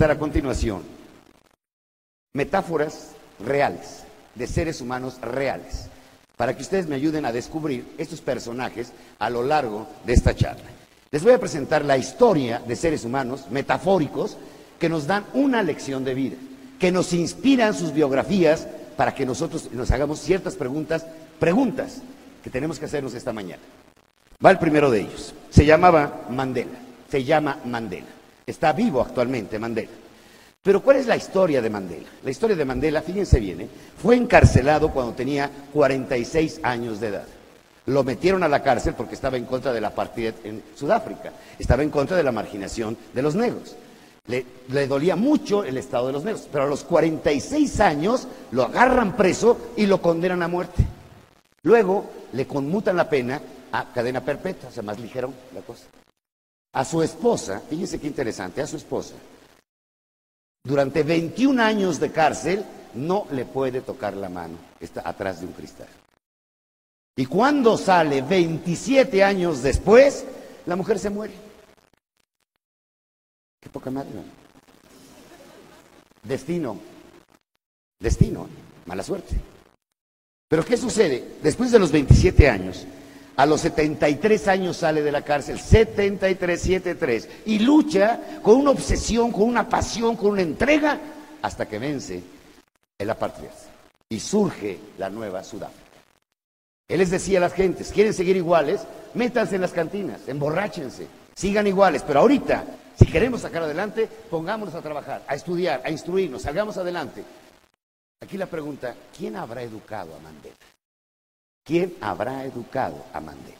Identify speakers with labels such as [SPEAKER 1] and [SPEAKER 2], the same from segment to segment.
[SPEAKER 1] Presentar a continuación metáforas reales de seres humanos reales para que ustedes me ayuden a descubrir estos personajes a lo largo de esta charla. Les voy a presentar la historia de seres humanos metafóricos que nos dan una lección de vida, que nos inspiran sus biografías para que nosotros nos hagamos ciertas preguntas, preguntas que tenemos que hacernos esta mañana. Va el primero de ellos. Se llamaba Mandela. Se llama Mandela. Está vivo actualmente Mandela. Pero ¿cuál es la historia de Mandela? La historia de Mandela, fíjense bien, ¿eh? fue encarcelado cuando tenía 46 años de edad. Lo metieron a la cárcel porque estaba en contra de la partida en Sudáfrica, estaba en contra de la marginación de los negros. Le, dolía mucho el estado de los negros, pero a los 46 años lo agarran preso y lo condenan a muerte. Luego le conmutan la pena a cadena perpetua, o sea, más ligero la cosa. A su esposa, fíjense qué interesante, a su esposa, durante 21 años de cárcel no le puede tocar la mano, está atrás de un cristal. Y cuando sale 27 años después, la mujer se muere. Qué poca madre. ¿no? Destino. Destino. Mala suerte. Pero ¿qué sucede? Después de los 27 años, a los 73 años sale de la cárcel, 73, 73, y lucha con una obsesión, con una pasión, con una entrega, hasta que vence el apartheid. Y surge la nueva Sudáfrica. Él les decía a las gentes, quieren seguir iguales, métanse en las cantinas, emborráchense, sigan iguales, pero ahorita, si queremos sacar adelante, pongámonos a trabajar, a estudiar, a instruirnos, salgamos adelante. Aquí la pregunta, ¿quién habrá educado a Mandela? ¿Quién habrá educado a Mandela?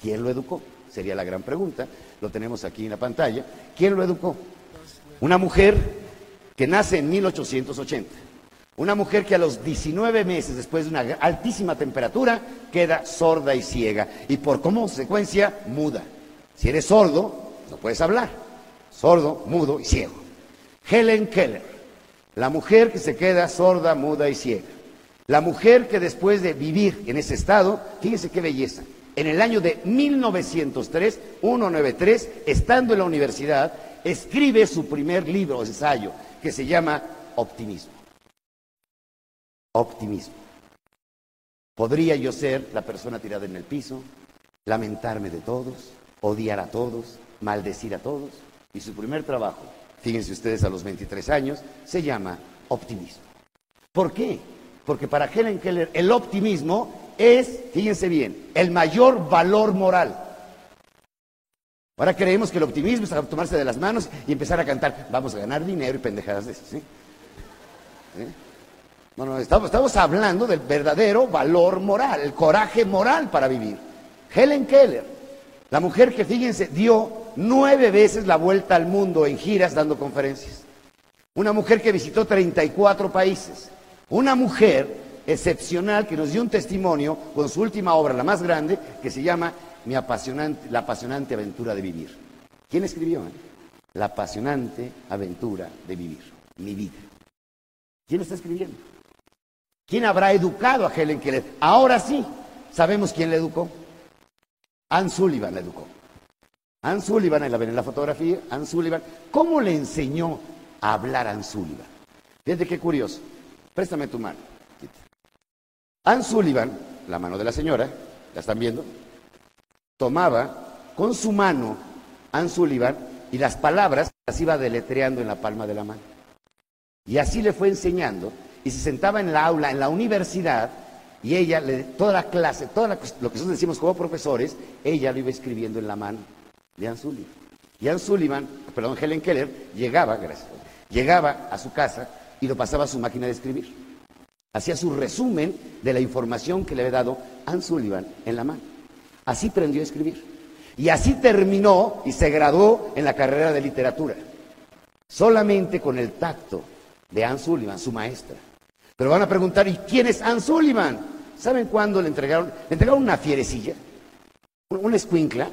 [SPEAKER 1] ¿Quién lo educó? Sería la gran pregunta. Lo tenemos aquí en la pantalla. ¿Quién lo educó? Una mujer que nace en 1880. Una mujer que a los 19 meses, después de una altísima temperatura, queda sorda y ciega. Y por consecuencia, muda. Si eres sordo, no puedes hablar. Sordo, mudo y ciego. Helen Keller, la mujer que se queda sorda, muda y ciega. La mujer que después de vivir en ese estado, fíjense qué belleza, en el año de 1903, 193, estando en la universidad, escribe su primer libro, ensayo, que se llama Optimismo. Optimismo. ¿Podría yo ser la persona tirada en el piso, lamentarme de todos, odiar a todos, maldecir a todos? Y su primer trabajo, fíjense ustedes a los 23 años, se llama Optimismo. ¿Por qué? Porque para Helen Keller el optimismo es, fíjense bien, el mayor valor moral. Ahora creemos que el optimismo es tomarse de las manos y empezar a cantar, vamos a ganar dinero y pendejadas de esas, ¿sí? ¿Sí? No, no, estamos, estamos hablando del verdadero valor moral, el coraje moral para vivir. Helen Keller, la mujer que, fíjense, dio nueve veces la vuelta al mundo en giras dando conferencias. Una mujer que visitó 34 países Una mujer excepcional que nos dio un testimonio con su última obra, la más grande, que se llama Mi apasionante, La apasionante aventura de vivir. ¿Quién escribió? eh? La apasionante aventura de vivir, mi vida. ¿Quién está escribiendo? ¿Quién habrá educado a Helen Keller? Ahora sí, sabemos quién le educó. Ann Sullivan la educó. Ann Sullivan, ahí la ven en la fotografía, Ann Sullivan. ¿Cómo le enseñó a hablar a Ann Sullivan? Fíjate qué curioso. Préstame tu mano. Ann Sullivan, la mano de la señora, ¿la están viendo? Tomaba con su mano Ann Sullivan y las palabras las iba deletreando en la palma de la mano. Y así le fue enseñando y se sentaba en la aula, en la universidad, y ella, le, toda la clase, todo lo que nosotros decimos como profesores, ella lo iba escribiendo en la mano de Ann Sullivan. Y Ann Sullivan, perdón, Helen Keller, llegaba, gracias, llegaba a su casa y lo pasaba a su máquina de escribir. Hacía su resumen de la información que le había dado Ann Sullivan en la mano. Así aprendió a escribir. Y así terminó y se graduó en la carrera de literatura. Solamente con el tacto de Ann Sullivan, su maestra. Pero van a preguntar, ¿y quién es Ann Sullivan? ¿Saben cuándo le entregaron? Le entregaron una fierecilla, una escuincla,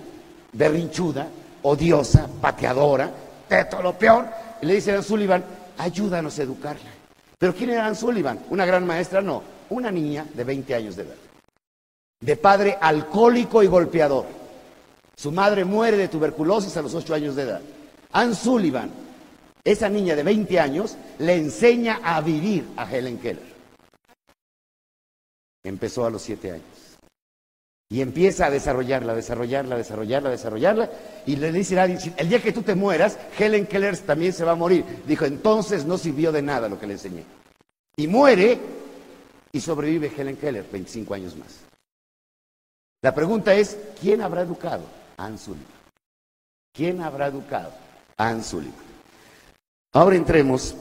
[SPEAKER 1] berrinchuda, odiosa, pateadora, de todo lo peor. Y le dice a Ann Sullivan, ayúdanos a educarla. ¿Pero quién era Ann Sullivan? ¿Una gran maestra? No, una niña de 20 años de edad. De padre alcohólico y golpeador. Su madre muere de tuberculosis a los 8 años de edad. Ann Sullivan, esa niña de 20 años, le enseña a vivir a Helen Keller. Empezó a los 7 años. Y empieza a desarrollarla, desarrollarla, desarrollarla, desarrollarla. Y le dice el día que tú te mueras, Helen Keller también se va a morir. Dijo, entonces no sirvió de nada lo que le enseñé. Y muere y sobrevive Helen Keller 25 años más. La pregunta es, ¿quién habrá educado? a Ann Sullivan. ¿Quién habrá educado? a Ann Sullivan. Ahora entremos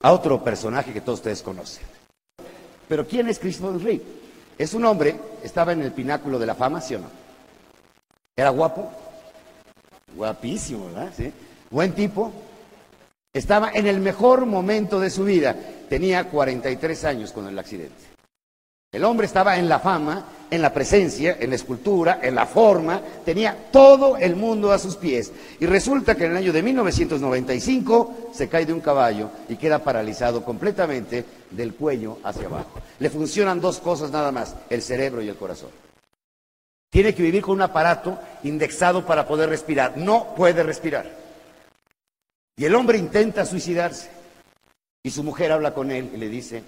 [SPEAKER 1] a otro personaje que todos ustedes conocen. Pero ¿quién es Christopher Reeve? Es un hombre, estaba en el pináculo de la fama, ¿sí o no? Era guapo, guapísimo, ¿verdad? ¿Sí? Buen tipo. Estaba en el mejor momento de su vida. Tenía 43 años con el accidente. El hombre estaba en la fama, en la presencia, en la escultura, en la forma, tenía todo el mundo a sus pies. Y resulta que en el año de 1995 se cae de un caballo y queda paralizado completamente del cuello hacia abajo. Le funcionan dos cosas nada más, el cerebro y el corazón. Tiene que vivir con un aparato indexado para poder respirar. No puede respirar. Y el hombre intenta suicidarse. Y su mujer habla con él y le dice,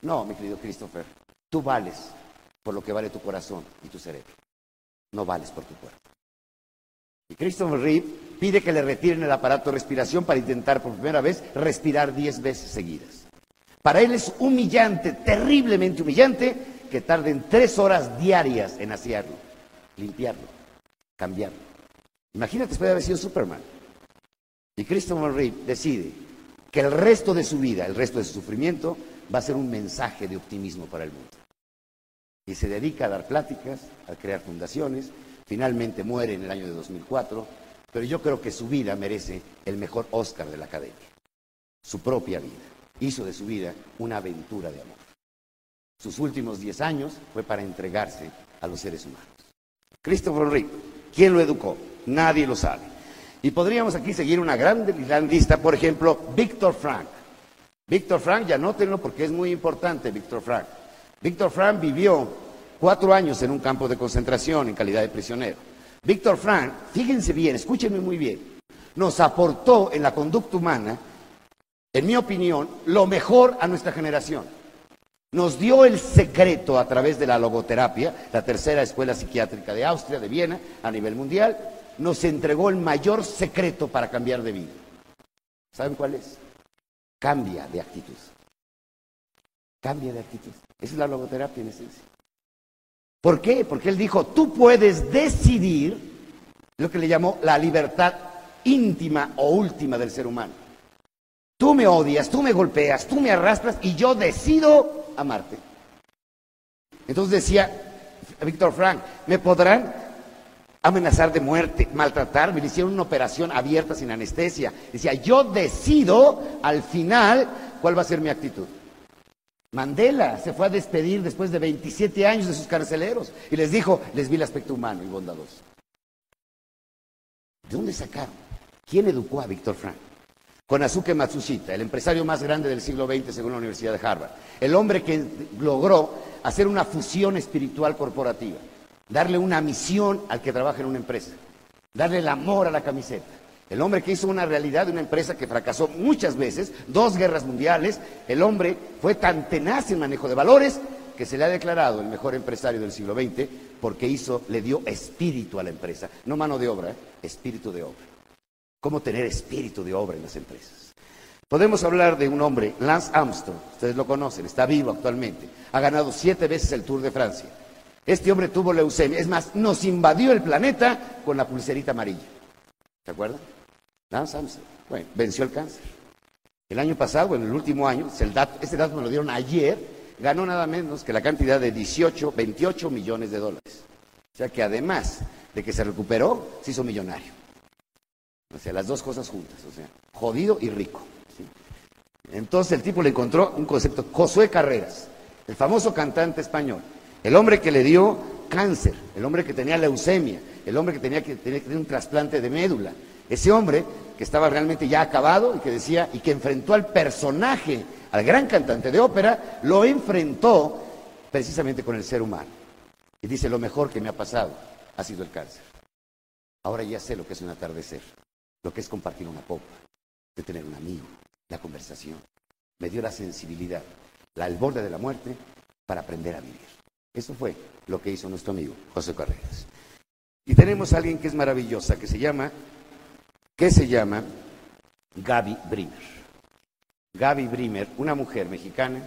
[SPEAKER 1] no, mi querido Christopher, Tú vales por lo que vale tu corazón y tu cerebro. No vales por tu cuerpo. Y Christopher Reeve pide que le retiren el aparato de respiración para intentar por primera vez respirar diez veces seguidas. Para él es humillante, terriblemente humillante, que tarden tres horas diarias en asearlo, limpiarlo, cambiarlo. Imagínate después de haber sido Superman. Y Christopher Reeve decide que el resto de su vida, el resto de su sufrimiento, va a ser un mensaje de optimismo para el mundo y se dedica a dar pláticas, a crear fundaciones. Finalmente muere en el año de 2004, pero yo creo que su vida merece el mejor Oscar de la Academia. Su propia vida. Hizo de su vida una aventura de amor. Sus últimos 10 años fue para entregarse a los seres humanos. Christopher Reeve, ¿quién lo educó? Nadie lo sabe. Y podríamos aquí seguir una gran, lista, por ejemplo, Víctor Frank. Víctor Frank, ya nótenlo porque es muy importante, Víctor Frank. Víctor Frank vivió cuatro años en un campo de concentración en calidad de prisionero. Víctor Frank, fíjense bien, escúchenme muy bien, nos aportó en la conducta humana, en mi opinión, lo mejor a nuestra generación. Nos dio el secreto a través de la logoterapia, la tercera escuela psiquiátrica de Austria, de Viena, a nivel mundial, nos entregó el mayor secreto para cambiar de vida. ¿Saben cuál es? Cambia de actitud. Cambia de actitud. Esa es la logoterapia en esencia. ¿Por qué? Porque él dijo, tú puedes decidir lo que le llamó la libertad íntima o última del ser humano. Tú me odias, tú me golpeas, tú me arrastras y yo decido amarte. Entonces decía Víctor Frank, me podrán amenazar de muerte, maltratar, me hicieron una operación abierta sin anestesia. Decía, yo decido al final cuál va a ser mi actitud. Mandela se fue a despedir después de 27 años de sus carceleros y les dijo, les vi el aspecto humano y bondadoso. ¿De dónde sacaron? ¿Quién educó a Víctor Frank? Konazuke Matsushita, el empresario más grande del siglo XX según la Universidad de Harvard, el hombre que logró hacer una fusión espiritual corporativa, darle una misión al que trabaja en una empresa, darle el amor a la camiseta. El hombre que hizo una realidad de una empresa que fracasó muchas veces, dos guerras mundiales, el hombre fue tan tenaz en manejo de valores que se le ha declarado el mejor empresario del siglo XX porque hizo, le dio espíritu a la empresa, no mano de obra, ¿eh? espíritu de obra cómo tener espíritu de obra en las empresas. Podemos hablar de un hombre, Lance Armstrong, ustedes lo conocen, está vivo actualmente, ha ganado siete veces el Tour de Francia. Este hombre tuvo leucemia, es más, nos invadió el planeta con la pulserita amarilla. ¿Se acuerdan? Bueno, venció el cáncer. El año pasado, en el último año, este dato me lo dieron ayer, ganó nada menos que la cantidad de 18, 28 millones de dólares. O sea que además de que se recuperó, se hizo millonario. O sea, las dos cosas juntas, o sea, jodido y rico. Entonces el tipo le encontró un concepto, Josué Carreras, el famoso cantante español, el hombre que le dio cáncer, el hombre que tenía leucemia, el hombre que tenía que, tenía que tener un trasplante de médula, ese hombre que estaba realmente ya acabado y que decía, y que enfrentó al personaje, al gran cantante de ópera, lo enfrentó precisamente con el ser humano. Y dice, lo mejor que me ha pasado ha sido el cáncer. Ahora ya sé lo que es un atardecer lo que es compartir una copa, de tener un amigo, la conversación. Me dio la sensibilidad, la, el borde de la muerte para aprender a vivir. Eso fue lo que hizo nuestro amigo José Carreras. Y tenemos a alguien que es maravillosa, que se llama, que se llama Gaby Brimer. Gaby Brimer, una mujer mexicana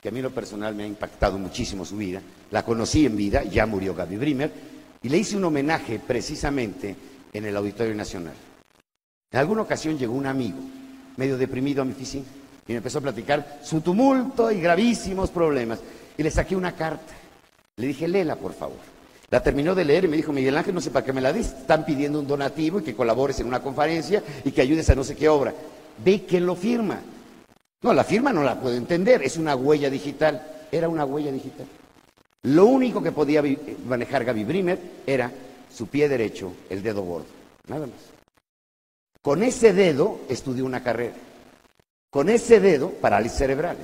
[SPEAKER 1] que a mí lo personal me ha impactado muchísimo su vida. La conocí en vida, ya murió Gaby Brimer, y le hice un homenaje precisamente en el Auditorio Nacional. En alguna ocasión llegó un amigo, medio deprimido a mi oficina, y me empezó a platicar su tumulto y gravísimos problemas. Y le saqué una carta. Le dije, léela, por favor. La terminó de leer y me dijo, Miguel Ángel, no sé para qué me la diste. Están pidiendo un donativo y que colabores en una conferencia y que ayudes a no sé qué obra. Ve que lo firma. No, la firma no la puedo entender, es una huella digital. Era una huella digital. Lo único que podía manejar Gaby Brimer era su pie derecho, el dedo gordo. Nada más. Con ese dedo estudió una carrera. Con ese dedo, parálisis cerebral.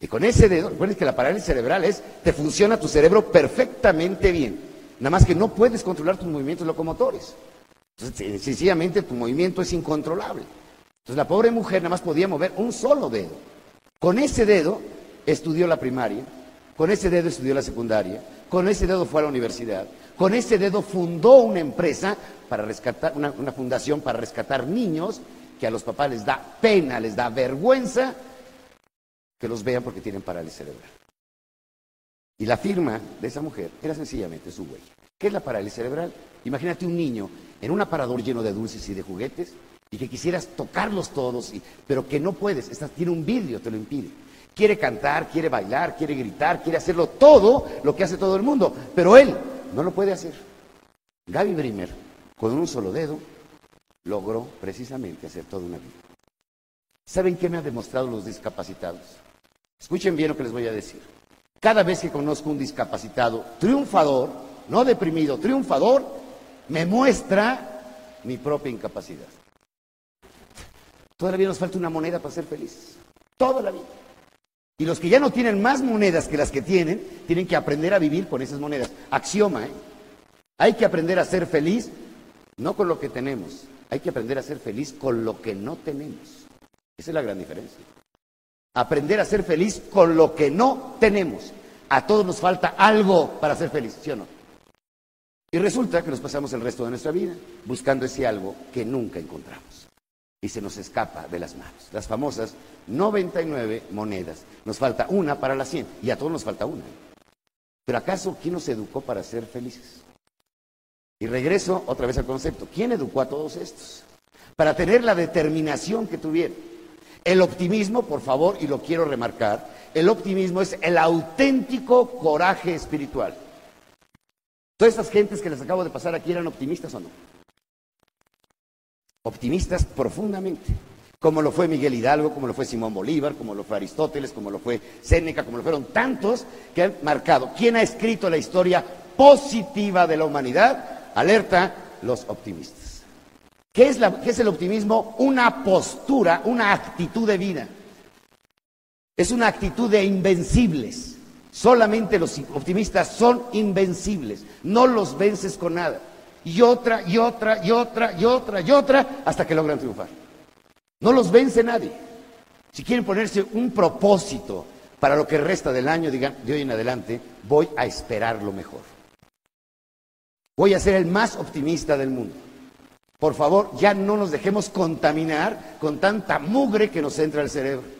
[SPEAKER 1] Y con ese dedo, recuerden que la parálisis cerebral es, te funciona tu cerebro perfectamente bien. Nada más que no puedes controlar tus movimientos locomotores. Entonces, sencillamente tu movimiento es incontrolable. Entonces la pobre mujer nada más podía mover un solo dedo. Con ese dedo estudió la primaria, con ese dedo estudió la secundaria, con ese dedo fue a la universidad, con ese dedo fundó una empresa para rescatar, una, fundación para rescatar niños que a los papás les da pena, les da vergüenza que los vean porque tienen parálisis cerebral. Y la firma de esa mujer era sencillamente su huella. ¿Qué es la parálisis cerebral? Imagínate un niño en un aparador lleno de dulces y de juguetes y que quisieras tocarlos todos, pero que no puedes, tiene un vidrio, te lo impide. Quiere cantar, quiere bailar, quiere gritar, quiere hacerlo todo lo que hace todo el mundo, pero él no lo puede hacer. Gaby Brimer con un solo dedo, logró precisamente hacer toda una vida. ¿Saben qué me han demostrado los discapacitados? Escuchen bien lo que les voy a decir. Cada vez que conozco un discapacitado triunfador, no deprimido, triunfador, me muestra mi propia incapacidad. Todavía nos falta una moneda para ser felices. Toda la vida. Y los que ya no tienen más monedas que las que tienen, tienen que aprender a vivir con esas monedas. Axioma, ¿eh? Hay que aprender a ser feliz no con lo que tenemos. Hay que aprender a ser feliz con lo que no tenemos. Esa es la gran diferencia. Aprender a ser feliz con lo que no tenemos. A todos nos falta algo para ser feliz, ¿sí o no? Y resulta que nos pasamos el resto de nuestra vida buscando ese algo que nunca encontramos. Y se nos escapa de las manos. Las famosas 99 monedas. Nos falta una para las 100. Y a todos nos falta una. Pero ¿acaso quién nos educó para ser felices? Y regreso otra vez al concepto. ¿Quién educó a todos estos? Para tener la determinación que tuvieron. El optimismo, por favor, y lo quiero remarcar, el optimismo es el auténtico coraje espiritual. Todas estas gentes que les acabo de pasar aquí eran optimistas o no? Optimistas profundamente. como lo fue Miguel Hidalgo, como lo fue Simón Bolívar, como lo fue Aristóteles, como lo fue Séneca, como lo fueron tantos que han marcado. ¿Quién ha escrito la historia positiva de la humanidad? Alerta los optimistas. ¿Qué es, ¿Qué es el optimismo? Una postura, una actitud de vida. Es una actitud de invencibles. Solamente los optimistas son invencibles. No los vences con nada. Y otra, y otra, y otra, y otra, y otra, hasta que logran triunfar. No los vence nadie. Si quieren ponerse un propósito para lo que resta del año, digan, de hoy en adelante, voy a esperar lo mejor. Voy a ser el más optimista del mundo. Por favor, ya no nos dejemos contaminar con tanta mugre que nos entra al cerebro.